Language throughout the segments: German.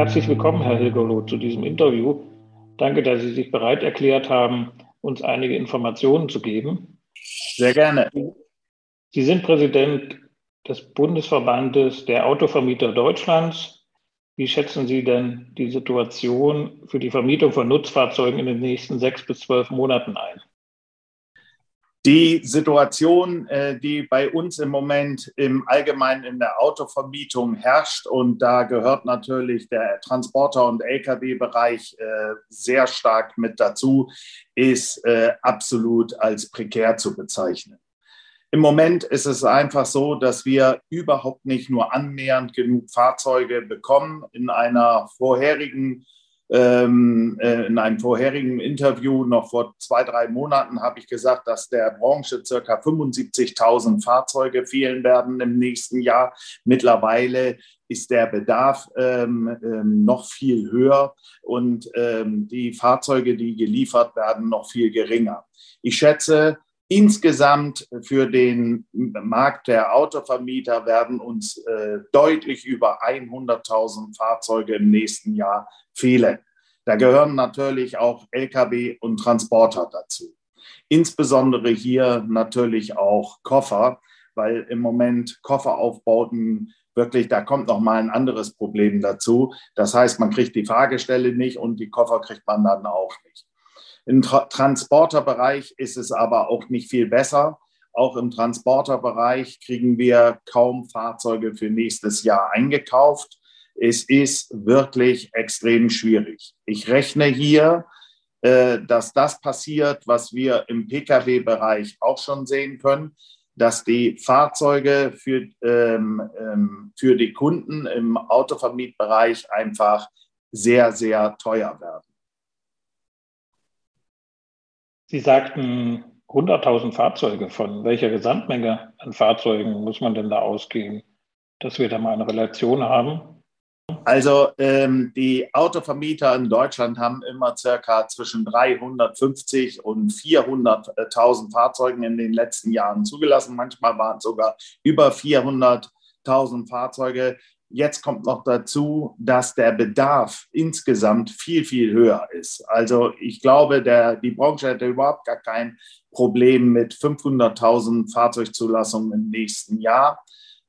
Herzlich willkommen, Herr Hilgerloh, zu diesem Interview. Danke, dass Sie sich bereit erklärt haben, uns einige Informationen zu geben. Sehr gerne. Sie sind Präsident des Bundesverbandes der Autovermieter Deutschlands. Wie schätzen Sie denn die Situation für die Vermietung von Nutzfahrzeugen in den nächsten sechs bis zwölf Monaten ein? Die Situation, äh, die bei uns im Moment im Allgemeinen in der Autovermietung herrscht, und da gehört natürlich der Transporter- und Lkw-Bereich äh, sehr stark mit dazu, ist äh, absolut als prekär zu bezeichnen. Im Moment ist es einfach so, dass wir überhaupt nicht nur annähernd genug Fahrzeuge bekommen. In einer vorherigen ähm, äh, in einem vorherigen Interview noch vor zwei, drei Monaten habe ich gesagt, dass der Branche circa 75.000 Fahrzeuge fehlen werden im nächsten Jahr. Mittlerweile ist der Bedarf ähm, ähm, noch viel höher und ähm, die Fahrzeuge, die geliefert werden, noch viel geringer. Ich schätze, Insgesamt für den Markt der Autovermieter werden uns äh, deutlich über 100.000 Fahrzeuge im nächsten Jahr fehlen. Da gehören natürlich auch Lkw und Transporter dazu. Insbesondere hier natürlich auch Koffer, weil im Moment Kofferaufbauten wirklich, da kommt noch mal ein anderes Problem dazu. Das heißt, man kriegt die Fahrgestelle nicht und die Koffer kriegt man dann auch nicht. Im Tra Transporterbereich ist es aber auch nicht viel besser. Auch im Transporterbereich kriegen wir kaum Fahrzeuge für nächstes Jahr eingekauft. Es ist wirklich extrem schwierig. Ich rechne hier, äh, dass das passiert, was wir im Pkw-Bereich auch schon sehen können, dass die Fahrzeuge für, ähm, ähm, für die Kunden im Autovermietbereich einfach sehr, sehr teuer werden. Sie sagten 100.000 Fahrzeuge. Von welcher Gesamtmenge an Fahrzeugen muss man denn da ausgehen, dass wir da mal eine Relation haben? Also ähm, die Autovermieter in Deutschland haben immer circa zwischen 350 und 400.000 Fahrzeugen in den letzten Jahren zugelassen. Manchmal waren es sogar über 400.000 Fahrzeuge. Jetzt kommt noch dazu, dass der Bedarf insgesamt viel, viel höher ist. Also ich glaube, der, die Branche hätte überhaupt gar kein Problem mit 500.000 Fahrzeugzulassungen im nächsten Jahr.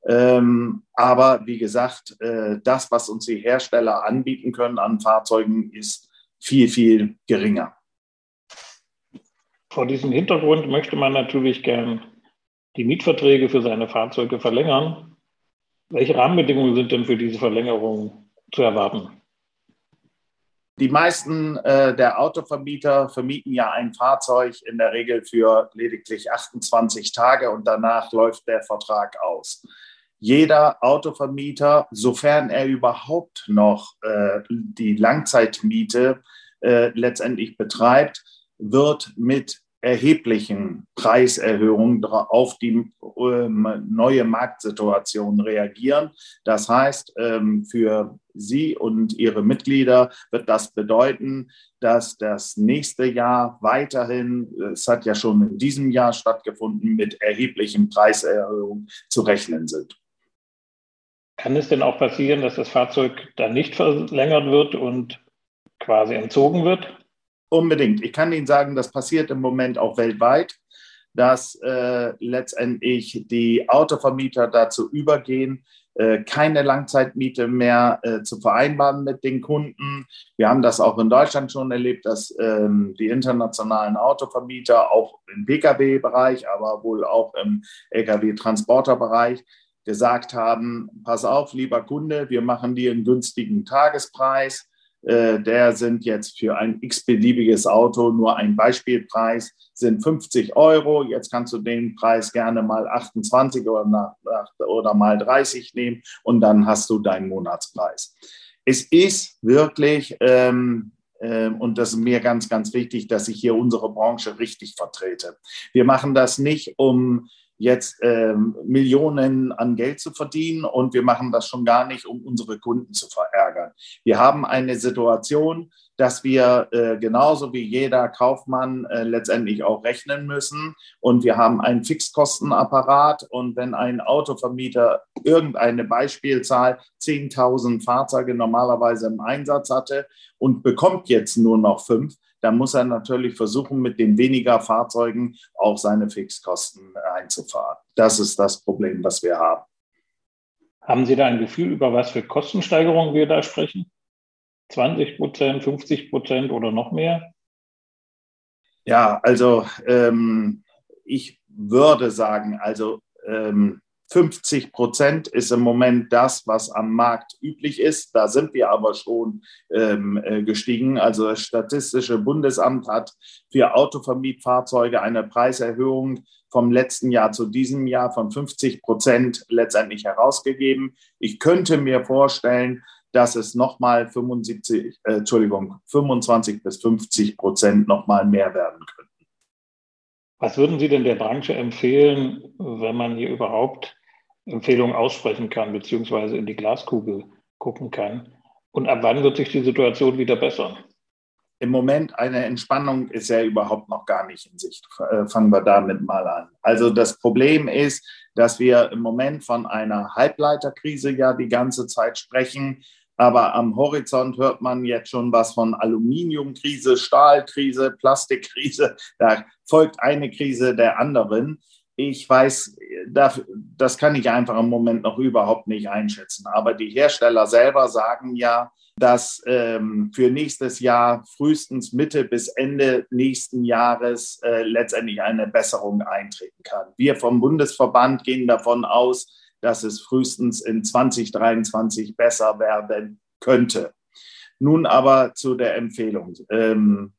Ähm, aber wie gesagt, äh, das, was uns die Hersteller anbieten können an Fahrzeugen, ist viel, viel geringer. Vor diesem Hintergrund möchte man natürlich gern die Mietverträge für seine Fahrzeuge verlängern. Welche Rahmenbedingungen sind denn für diese Verlängerung zu erwarten? Die meisten äh, der Autovermieter vermieten ja ein Fahrzeug in der Regel für lediglich 28 Tage und danach läuft der Vertrag aus. Jeder Autovermieter, sofern er überhaupt noch äh, die Langzeitmiete äh, letztendlich betreibt, wird mit erheblichen Preiserhöhungen auf die ähm, neue Marktsituation reagieren. Das heißt, ähm, für Sie und Ihre Mitglieder wird das bedeuten, dass das nächste Jahr weiterhin, es hat ja schon in diesem Jahr stattgefunden, mit erheblichen Preiserhöhungen zu rechnen sind. Kann es denn auch passieren, dass das Fahrzeug dann nicht verlängert wird und quasi entzogen wird? Unbedingt. Ich kann Ihnen sagen, das passiert im Moment auch weltweit, dass äh, letztendlich die Autovermieter dazu übergehen, äh, keine Langzeitmiete mehr äh, zu vereinbaren mit den Kunden. Wir haben das auch in Deutschland schon erlebt, dass ähm, die internationalen Autovermieter auch im Pkw-Bereich, aber wohl auch im Lkw-Transporterbereich gesagt haben, pass auf, lieber Kunde, wir machen dir einen günstigen Tagespreis der sind jetzt für ein x-beliebiges Auto nur ein Beispielpreis, sind 50 Euro. Jetzt kannst du den Preis gerne mal 28 oder, nach, oder mal 30 nehmen und dann hast du deinen Monatspreis. Es ist wirklich, ähm, ähm, und das ist mir ganz, ganz wichtig, dass ich hier unsere Branche richtig vertrete. Wir machen das nicht, um jetzt ähm, Millionen an Geld zu verdienen und wir machen das schon gar nicht, um unsere Kunden zu verärgern. Wir haben eine Situation, dass wir äh, genauso wie jeder Kaufmann äh, letztendlich auch rechnen müssen. Und wir haben einen Fixkostenapparat. Und wenn ein Autovermieter irgendeine Beispielzahl 10.000 Fahrzeuge normalerweise im Einsatz hatte und bekommt jetzt nur noch fünf, dann muss er natürlich versuchen, mit den weniger Fahrzeugen auch seine Fixkosten einzufahren. Das ist das Problem, was wir haben. Haben Sie da ein Gefühl, über was für Kostensteigerungen wir da sprechen? 20 Prozent, 50 Prozent oder noch mehr? Ja, also ähm, ich würde sagen, also ähm, 50 Prozent ist im Moment das, was am Markt üblich ist. Da sind wir aber schon ähm, äh, gestiegen. Also das Statistische Bundesamt hat für Autovermietfahrzeuge eine Preiserhöhung vom letzten Jahr zu diesem Jahr von 50 Prozent letztendlich herausgegeben. Ich könnte mir vorstellen, dass es nochmal 75, äh, Entschuldigung, 25 bis 50 Prozent nochmal mehr werden könnten. Was würden Sie denn der Branche empfehlen, wenn man hier überhaupt Empfehlungen aussprechen kann, beziehungsweise in die Glaskugel gucken kann? Und ab wann wird sich die Situation wieder bessern? Im Moment eine Entspannung ist ja überhaupt noch gar nicht in Sicht. Äh, fangen wir damit mal an. Also das Problem ist, dass wir im Moment von einer Halbleiterkrise ja die ganze Zeit sprechen. Aber am Horizont hört man jetzt schon was von Aluminiumkrise, Stahlkrise, Plastikkrise. Da folgt eine Krise der anderen. Ich weiß, das kann ich einfach im Moment noch überhaupt nicht einschätzen. Aber die Hersteller selber sagen ja, dass ähm, für nächstes Jahr frühestens Mitte bis Ende nächsten Jahres äh, letztendlich eine Besserung eintreten kann. Wir vom Bundesverband gehen davon aus, dass es frühestens in 2023 besser werden könnte. Nun aber zu der Empfehlung. Ähm,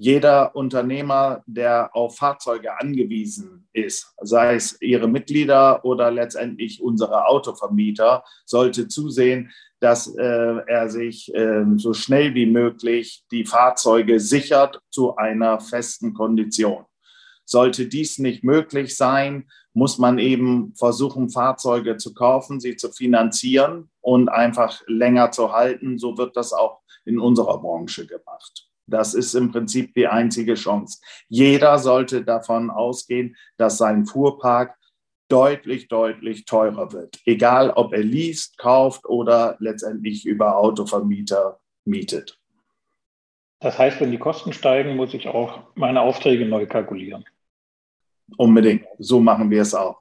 jeder Unternehmer, der auf Fahrzeuge angewiesen ist, sei es ihre Mitglieder oder letztendlich unsere Autovermieter, sollte zusehen, dass äh, er sich äh, so schnell wie möglich die Fahrzeuge sichert zu einer festen Kondition. Sollte dies nicht möglich sein, muss man eben versuchen, Fahrzeuge zu kaufen, sie zu finanzieren und einfach länger zu halten. So wird das auch in unserer Branche gemacht. Das ist im Prinzip die einzige Chance. Jeder sollte davon ausgehen, dass sein Fuhrpark deutlich, deutlich teurer wird. Egal, ob er liest, kauft oder letztendlich über Autovermieter mietet. Das heißt, wenn die Kosten steigen, muss ich auch meine Aufträge neu kalkulieren. Unbedingt. So machen wir es auch.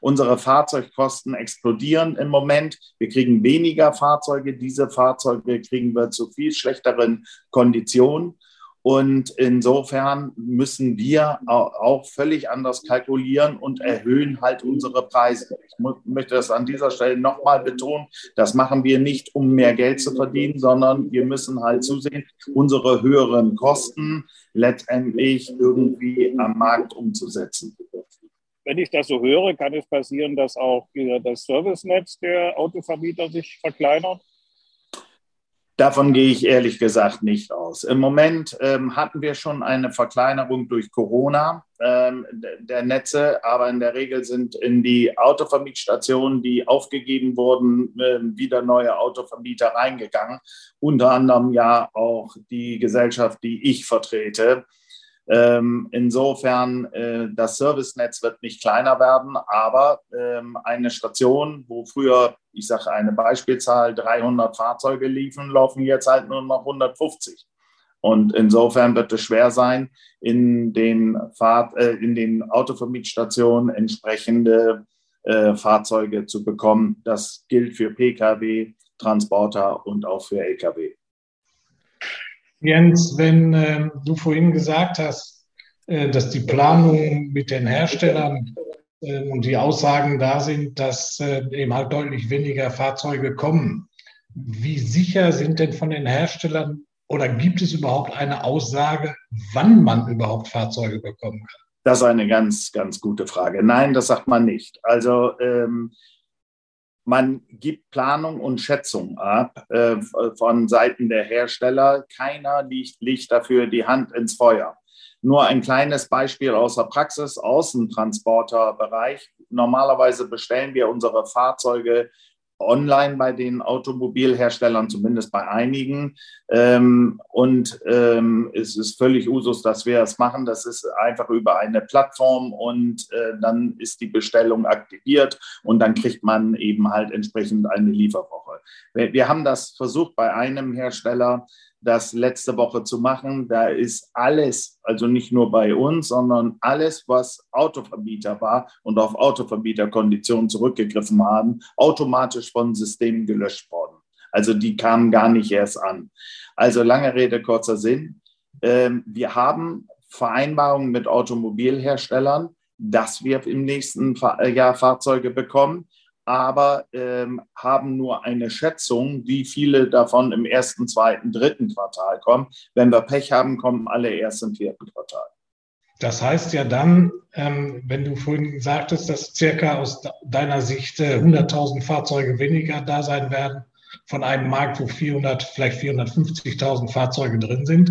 Unsere Fahrzeugkosten explodieren im Moment. Wir kriegen weniger Fahrzeuge. Diese Fahrzeuge kriegen wir zu viel schlechteren Konditionen. Und insofern müssen wir auch völlig anders kalkulieren und erhöhen halt unsere Preise. Ich möchte das an dieser Stelle nochmal betonen. Das machen wir nicht, um mehr Geld zu verdienen, sondern wir müssen halt zusehen, unsere höheren Kosten letztendlich irgendwie am Markt umzusetzen. Wenn ich das so höre, kann es passieren, dass auch das Servicenetz der Autovermieter sich verkleinert? Davon gehe ich ehrlich gesagt nicht aus. Im Moment ähm, hatten wir schon eine Verkleinerung durch Corona ähm, der Netze, aber in der Regel sind in die Autovermietstationen, die aufgegeben wurden, äh, wieder neue Autovermieter reingegangen. Unter anderem ja auch die Gesellschaft, die ich vertrete. Ähm, insofern, äh, das Servicenetz wird nicht kleiner werden, aber ähm, eine Station, wo früher, ich sage eine Beispielzahl, 300 Fahrzeuge liefen, laufen jetzt halt nur noch 150. Und insofern wird es schwer sein, in den, Fahr äh, in den Autovermietstationen entsprechende äh, Fahrzeuge zu bekommen. Das gilt für Pkw, Transporter und auch für Lkw. Jens, wenn äh, du vorhin gesagt hast, äh, dass die Planung mit den Herstellern äh, und die Aussagen da sind, dass äh, eben halt deutlich weniger Fahrzeuge kommen, wie sicher sind denn von den Herstellern oder gibt es überhaupt eine Aussage, wann man überhaupt Fahrzeuge bekommen kann? Das ist eine ganz, ganz gute Frage. Nein, das sagt man nicht. Also ähm, man gibt Planung und Schätzung ab äh, von Seiten der Hersteller. Keiner legt, legt dafür die Hand ins Feuer. Nur ein kleines Beispiel aus der Praxis, Außentransporterbereich. Normalerweise bestellen wir unsere Fahrzeuge online bei den Automobilherstellern, zumindest bei einigen. Ähm, und ähm, es ist völlig Usus, dass wir es machen. Das ist einfach über eine Plattform und äh, dann ist die Bestellung aktiviert und dann kriegt man eben halt entsprechend eine Lieferwoche. Wir, wir haben das versucht bei einem Hersteller das letzte Woche zu machen. Da ist alles, also nicht nur bei uns, sondern alles, was Autovermieter war und auf Autovermieterkonditionen zurückgegriffen haben, automatisch von Systemen gelöscht worden. Also die kamen gar nicht erst an. Also lange Rede, kurzer Sinn. Ähm, wir haben Vereinbarungen mit Automobilherstellern, dass wir im nächsten Jahr Fahrzeuge bekommen aber ähm, haben nur eine Schätzung, wie viele davon im ersten, zweiten, dritten Quartal kommen. Wenn wir Pech haben, kommen alle erst im vierten Quartal. Das heißt ja dann, ähm, wenn du vorhin sagtest, dass circa aus deiner Sicht äh, 100.000 Fahrzeuge weniger da sein werden, von einem Markt, wo 400, vielleicht 450.000 Fahrzeuge drin sind.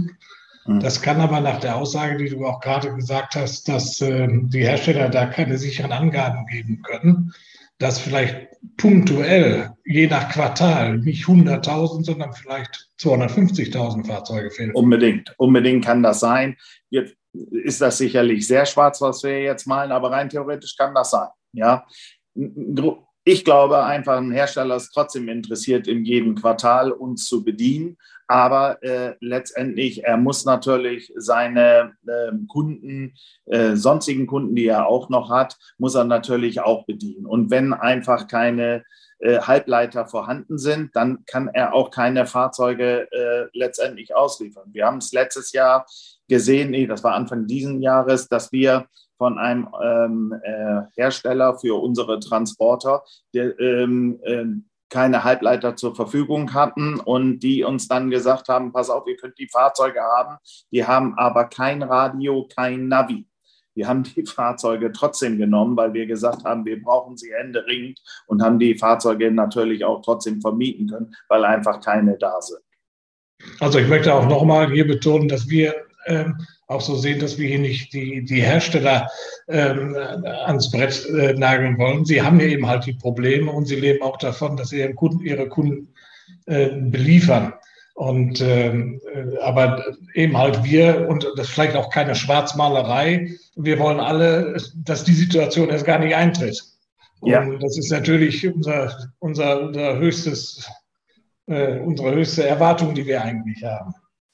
Hm. Das kann aber nach der Aussage, die du auch gerade gesagt hast, dass äh, die Hersteller da keine sicheren Angaben geben können, dass vielleicht punktuell, je nach Quartal, nicht 100.000, sondern vielleicht 250.000 Fahrzeuge fehlen. Unbedingt, unbedingt kann das sein. Jetzt ist das sicherlich sehr schwarz, was wir jetzt malen, aber rein theoretisch kann das sein. Ja, ich glaube einfach, ein Hersteller ist trotzdem interessiert, in jedem Quartal uns zu bedienen. Aber äh, letztendlich, er muss natürlich seine äh, Kunden, äh, sonstigen Kunden, die er auch noch hat, muss er natürlich auch bedienen. Und wenn einfach keine äh, Halbleiter vorhanden sind, dann kann er auch keine Fahrzeuge äh, letztendlich ausliefern. Wir haben es letztes Jahr gesehen, nee, das war Anfang dieses Jahres, dass wir von einem ähm, äh, Hersteller für unsere Transporter, der ähm, äh, keine Halbleiter zur Verfügung hatten und die uns dann gesagt haben, pass auf, ihr könnt die Fahrzeuge haben, die haben aber kein Radio, kein Navi. Wir haben die Fahrzeuge trotzdem genommen, weil wir gesagt haben, wir brauchen sie händeringend und haben die Fahrzeuge natürlich auch trotzdem vermieten können, weil einfach keine da sind. Also ich möchte auch nochmal hier betonen, dass wir ähm, auch so sehen, dass wir hier nicht die, die Hersteller ähm, ans Brett äh, nageln wollen. Sie haben ja eben halt die Probleme und sie leben auch davon, dass sie ihren Kunden, ihre Kunden äh, beliefern. Und ähm, äh, aber eben halt wir, und das ist vielleicht auch keine Schwarzmalerei, wir wollen alle, dass die Situation erst gar nicht eintritt. Ja. Und das ist natürlich unser, unser, unser höchstes, äh, unsere höchste Erwartung, die wir eigentlich haben.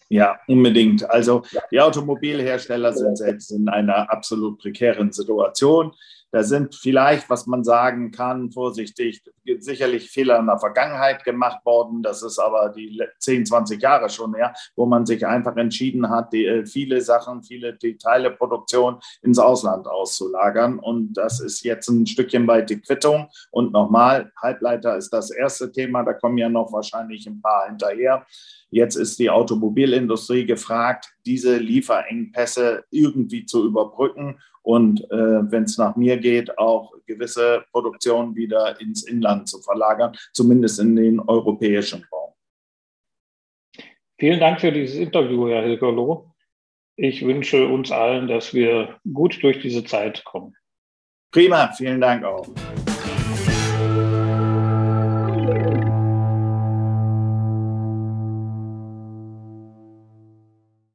Ja, unbedingt. Also die Automobilhersteller sind selbst in einer absolut prekären Situation. Da sind vielleicht, was man sagen kann, vorsichtig, sicherlich Fehler in der Vergangenheit gemacht worden. Das ist aber die 10, 20 Jahre schon her, wo man sich einfach entschieden hat, die, äh, viele Sachen, viele Teileproduktion ins Ausland auszulagern. Und das ist jetzt ein Stückchen weit die Quittung. Und nochmal, Halbleiter ist das erste Thema. Da kommen ja noch wahrscheinlich ein paar hinterher. Jetzt ist die Automobilindustrie gefragt, diese Lieferengpässe irgendwie zu überbrücken und äh, wenn es nach mir geht, auch gewisse Produktionen wieder ins Inland zu verlagern, zumindest in den europäischen Raum. Vielen Dank für dieses Interview, Herr Hilgerloh. Ich wünsche uns allen, dass wir gut durch diese Zeit kommen. Prima, vielen Dank auch.